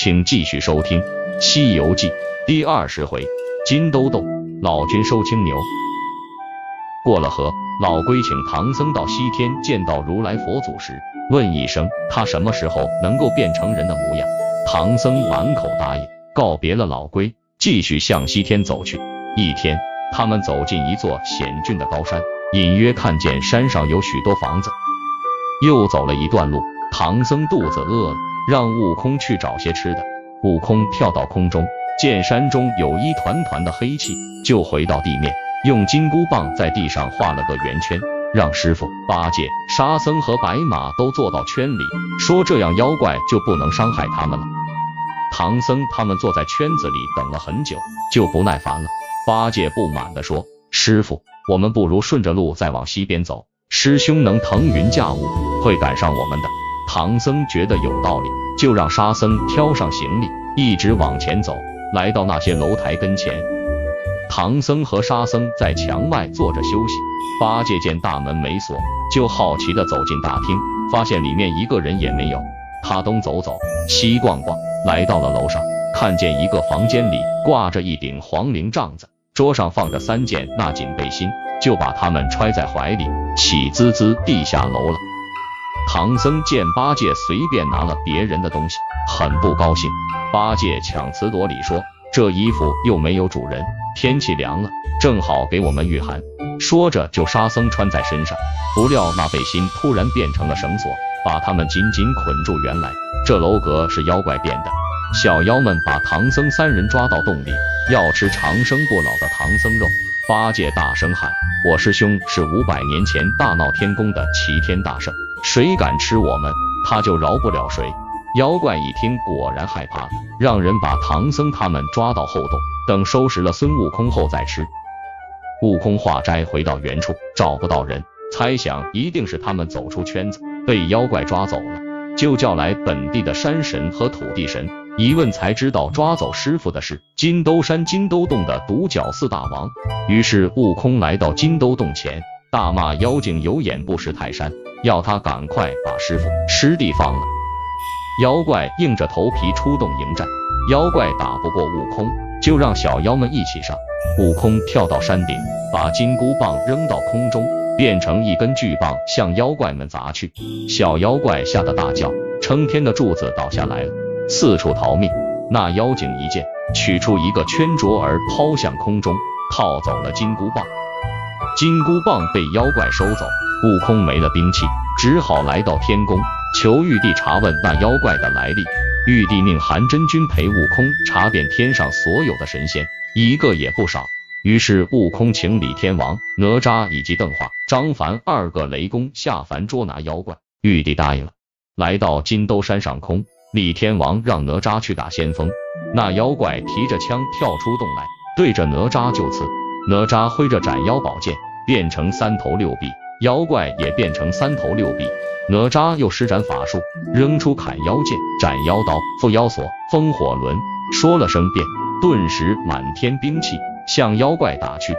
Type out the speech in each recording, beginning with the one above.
请继续收听《西游记》第二十回：金兜洞，老君收青牛。过了河，老龟请唐僧到西天见到如来佛祖时，问一声他什么时候能够变成人的模样。唐僧满口答应，告别了老龟，继续向西天走去。一天，他们走进一座险峻的高山，隐约看见山上有许多房子。又走了一段路，唐僧肚子饿了，让悟空去找些吃的。悟空跳到空中，见山中有一团团的黑气，就回到地面，用金箍棒在地上画了个圆圈，让师傅、八戒、沙僧和白马都坐到圈里，说这样妖怪就不能伤害他们了。唐僧他们坐在圈子里等了很久，就不耐烦了。八戒不满地说：“师傅，我们不如顺着路再往西边走，师兄能腾云驾雾，会赶上我们的。”唐僧觉得有道理，就让沙僧挑上行李，一直往前走，来到那些楼台跟前。唐僧和沙僧在墙外坐着休息。八戒见大门没锁，就好奇地走进大厅，发现里面一个人也没有。他东走走，西逛逛，来到了楼上，看见一个房间里挂着一顶黄绫帐子，桌上放着三件那锦背心，就把他们揣在怀里，喜滋滋地下楼了。唐僧见八戒随便拿了别人的东西，很不高兴。八戒强词夺理说：“这衣服又没有主人，天气凉了，正好给我们御寒。”说着就沙僧穿在身上。不料那背心突然变成了绳索，把他们紧紧捆住。原来这楼阁是妖怪变的。小妖们把唐僧三人抓到洞里，要吃长生不老的唐僧肉。八戒大声喊：“我师兄是五百年前大闹天宫的齐天大圣！”谁敢吃我们，他就饶不了谁。妖怪一听，果然害怕，让人把唐僧他们抓到后洞，等收拾了孙悟空后再吃。悟空化斋回到原处，找不到人，猜想一定是他们走出圈子，被妖怪抓走了，就叫来本地的山神和土地神，一问才知道抓走师傅的是金兜山金兜洞的独角四大王。于是悟空来到金兜洞前，大骂妖精有眼不识泰山。要他赶快把师傅师弟放了。妖怪硬着头皮出动迎战，妖怪打不过悟空，就让小妖们一起上。悟空跳到山顶，把金箍棒扔到空中，变成一根巨棒向妖怪们砸去。小妖怪吓得大叫，撑天的柱子倒下来了，四处逃命。那妖精一见，取出一个圈镯儿抛向空中，套走了金箍棒。金箍棒被妖怪收走。悟空没了兵器，只好来到天宫，求玉帝查问那妖怪的来历。玉帝命韩真君陪悟空查遍天上所有的神仙，一个也不少。于是悟空请李天王、哪吒以及邓化、张凡二个雷公下凡捉拿妖怪。玉帝答应了。来到金兜山上空，李天王让哪吒去打先锋。那妖怪提着枪跳出洞来，对着哪吒就刺。哪吒挥着斩妖宝剑，变成三头六臂。妖怪也变成三头六臂，哪吒又施展法术，扔出砍妖剑、斩妖刀、缚妖锁、风火轮，说了声变，顿时满天兵器向妖怪打去。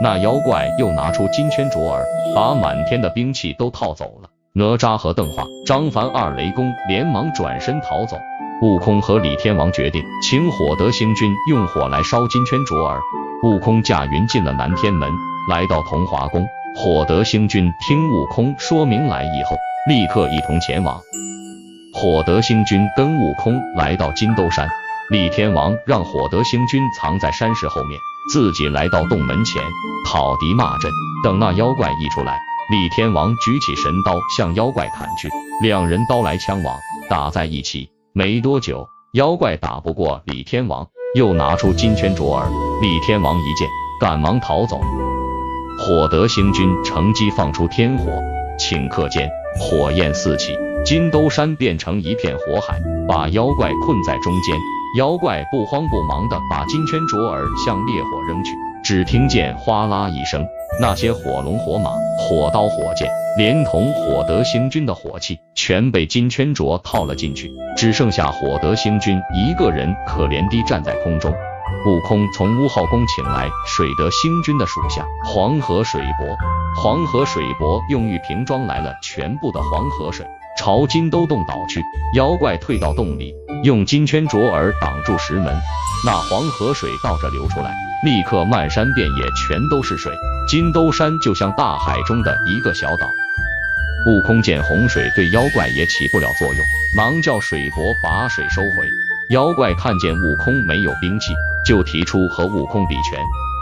那妖怪又拿出金圈镯儿，把满天的兵器都套走了。哪吒和邓化、张凡二雷公连忙转身逃走。悟空和李天王决定请火德星君用火来烧金圈镯儿。悟空驾云进了南天门，来到同华宫。火德星君听悟空说明来意后，立刻一同前往。火德星君跟悟空来到金兜山，李天王让火德星君藏在山石后面，自己来到洞门前讨敌骂阵。等那妖怪一出来，李天王举起神刀向妖怪砍去，两人刀来枪往，打在一起。没多久，妖怪打不过李天王，又拿出金圈镯儿，李天王一见，赶忙逃走。火德星君乘机放出天火，顷刻间火焰四起，金兜山变成一片火海，把妖怪困在中间。妖怪不慌不忙地把金圈镯儿向烈火扔去，只听见哗啦一声，那些火龙火马、火刀火箭，连同火德星君的火器，全被金圈镯套了进去，只剩下火德星君一个人可怜地站在空中。悟空从乌号宫请来水德星君的属下黄河水伯，黄河水伯用玉瓶装来了全部的黄河水，朝金兜洞倒去。妖怪退到洞里，用金圈镯儿挡住石门，那黄河水倒着流出来，立刻漫山遍野全都是水，金兜山就像大海中的一个小岛。悟空见洪水对妖怪也起不了作用，忙叫水伯把水收回。妖怪看见悟空没有兵器，就提出和悟空比拳。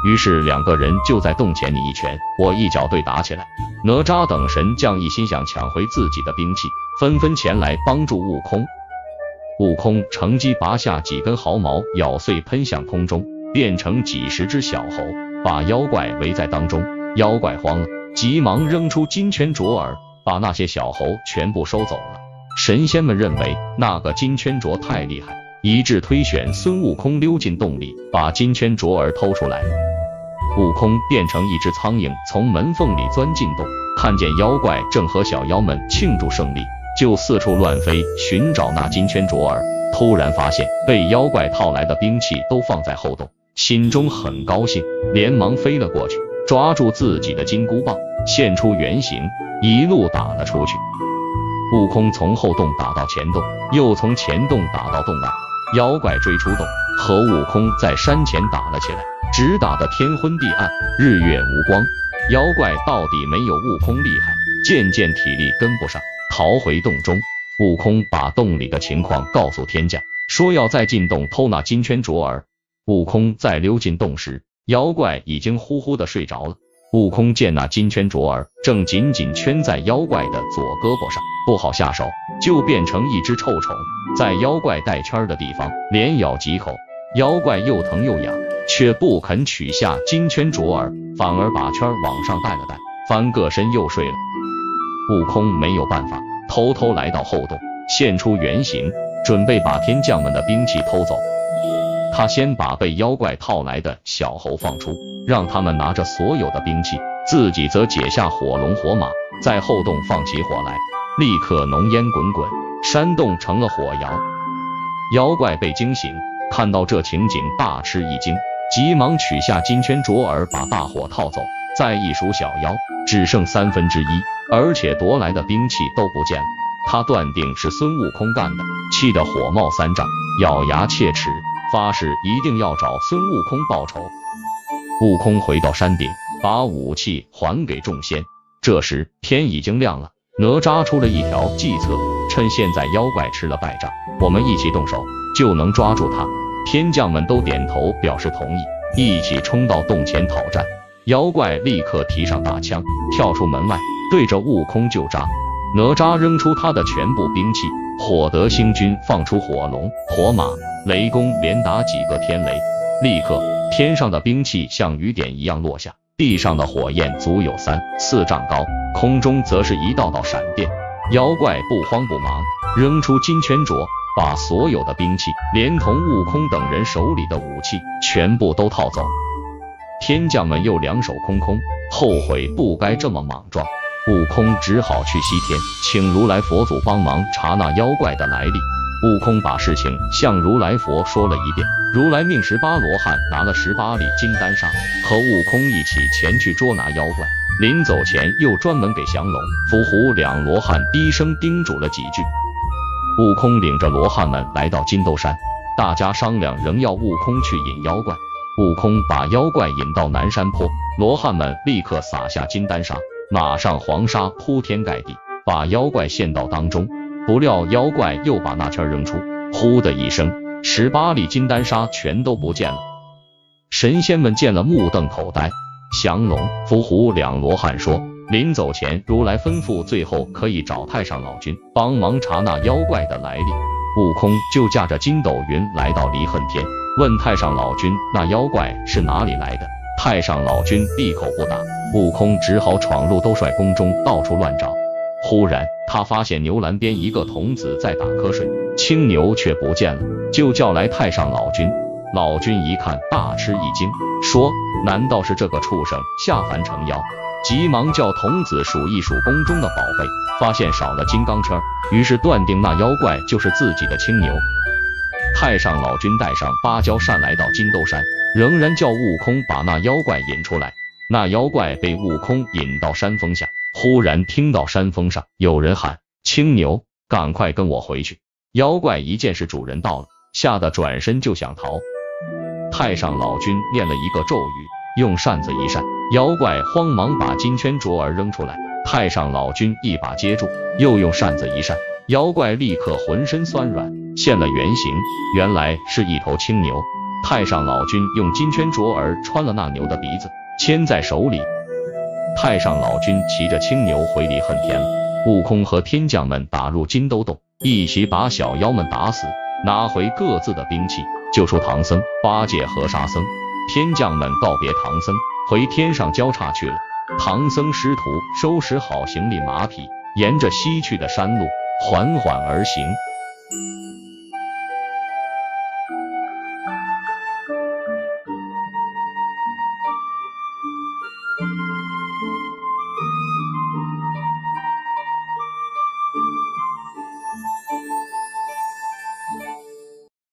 于是两个人就在洞前你一拳我一脚对打起来。哪吒等神将一心想抢回自己的兵器，纷纷前来帮助悟空。悟空乘机拔下几根毫毛，咬碎喷向空中，变成几十只小猴，把妖怪围在当中。妖怪慌了，急忙扔出金圈镯儿，把那些小猴全部收走了。神仙们认为那个金圈镯太厉害，一致推选孙悟空溜进洞里，把金圈镯儿偷出来。悟空变成一只苍蝇，从门缝里钻进洞，看见妖怪正和小妖们庆祝胜利，就四处乱飞寻找那金圈镯儿。突然发现被妖怪套来的兵器都放在后洞，心中很高兴，连忙飞了过去，抓住自己的金箍棒，现出原形，一路打了出去。悟空从后洞打到前洞，又从前洞打到洞外，妖怪追出洞，和悟空在山前打了起来。直打得天昏地暗，日月无光。妖怪到底没有悟空厉害，渐渐体力跟不上，逃回洞中。悟空把洞里的情况告诉天将，说要再进洞偷那金圈镯儿。悟空再溜进洞时，妖怪已经呼呼的睡着了。悟空见那金圈镯儿正紧紧圈在妖怪的左胳膊上，不好下手，就变成一只臭虫，在妖怪带圈的地方连咬几口。妖怪又疼又痒。却不肯取下金圈镯儿，反而把圈往上带了带，翻个身又睡了。悟空没有办法，偷偷来到后洞，现出原形，准备把天将们的兵器偷走。他先把被妖怪套来的小猴放出，让他们拿着所有的兵器，自己则解下火龙火马，在后洞放起火来，立刻浓烟滚滚，山洞成了火窑。妖怪被惊醒，看到这情景，大吃一惊。急忙取下金圈镯儿，把大火套走。再一数小妖，只剩三分之一，而且夺来的兵器都不见了。他断定是孙悟空干的，气得火冒三丈，咬牙切齿，发誓一定要找孙悟空报仇。悟空回到山顶，把武器还给众仙。这时天已经亮了，哪吒出了一条计策，趁现在妖怪吃了败仗，我们一起动手，就能抓住他。天将们都点头表示同意，一起冲到洞前讨战。妖怪立刻提上大枪，跳出门外，对着悟空就扎。哪吒扔出他的全部兵器，火德星君放出火龙、火马、雷公，连打几个天雷，立刻天上的兵器像雨点一样落下，地上的火焰足有三四丈高，空中则是一道道闪电。妖怪不慌不忙，扔出金圈镯。把所有的兵器，连同悟空等人手里的武器，全部都套走。天将们又两手空空，后悔不该这么莽撞。悟空只好去西天，请如来佛祖帮忙查那妖怪的来历。悟空把事情向如来佛说了一遍，如来命十八罗汉拿了十八粒金丹砂，和悟空一起前去捉拿妖怪。临走前，又专门给降龙、伏虎两罗汉低声叮嘱了几句。悟空领着罗汉们来到金兜山，大家商量，仍要悟空去引妖怪。悟空把妖怪引到南山坡，罗汉们立刻撒下金丹砂，马上黄沙铺天盖地，把妖怪陷到当中。不料妖怪又把那圈扔出，呼的一声，十八粒金丹砂全都不见了。神仙们见了，目瞪口呆。降龙、伏虎两罗汉说。临走前，如来吩咐，最后可以找太上老君帮忙查那妖怪的来历。悟空就驾着筋斗云来到离恨天，问太上老君那妖怪是哪里来的。太上老君闭口不答，悟空只好闯入兜率宫中到处乱找。忽然，他发现牛栏边一个童子在打瞌睡，青牛却不见了，就叫来太上老君。老君一看，大吃一惊，说：“难道是这个畜生下凡成妖？”急忙叫童子数一数宫中的宝贝，发现少了金刚圈，于是断定那妖怪就是自己的青牛。太上老君带上芭蕉扇来到金兜山，仍然叫悟空把那妖怪引出来。那妖怪被悟空引到山峰下，忽然听到山峰上有人喊：“青牛，赶快跟我回去！”妖怪一见是主人到了，吓得转身就想逃。太上老君念了一个咒语，用扇子一扇，妖怪慌忙把金圈镯儿扔出来。太上老君一把接住，又用扇子一扇，妖怪立刻浑身酸软，现了原形，原来是一头青牛。太上老君用金圈镯儿穿了那牛的鼻子，牵在手里。太上老君骑着青牛回离恨天了。悟空和天将们打入金兜洞，一起把小妖们打死，拿回各自的兵器，救出唐僧、八戒和沙僧。天将们告别唐僧，回天上交叉去了。唐僧师徒收拾好行李马匹，沿着西去的山路缓缓而行。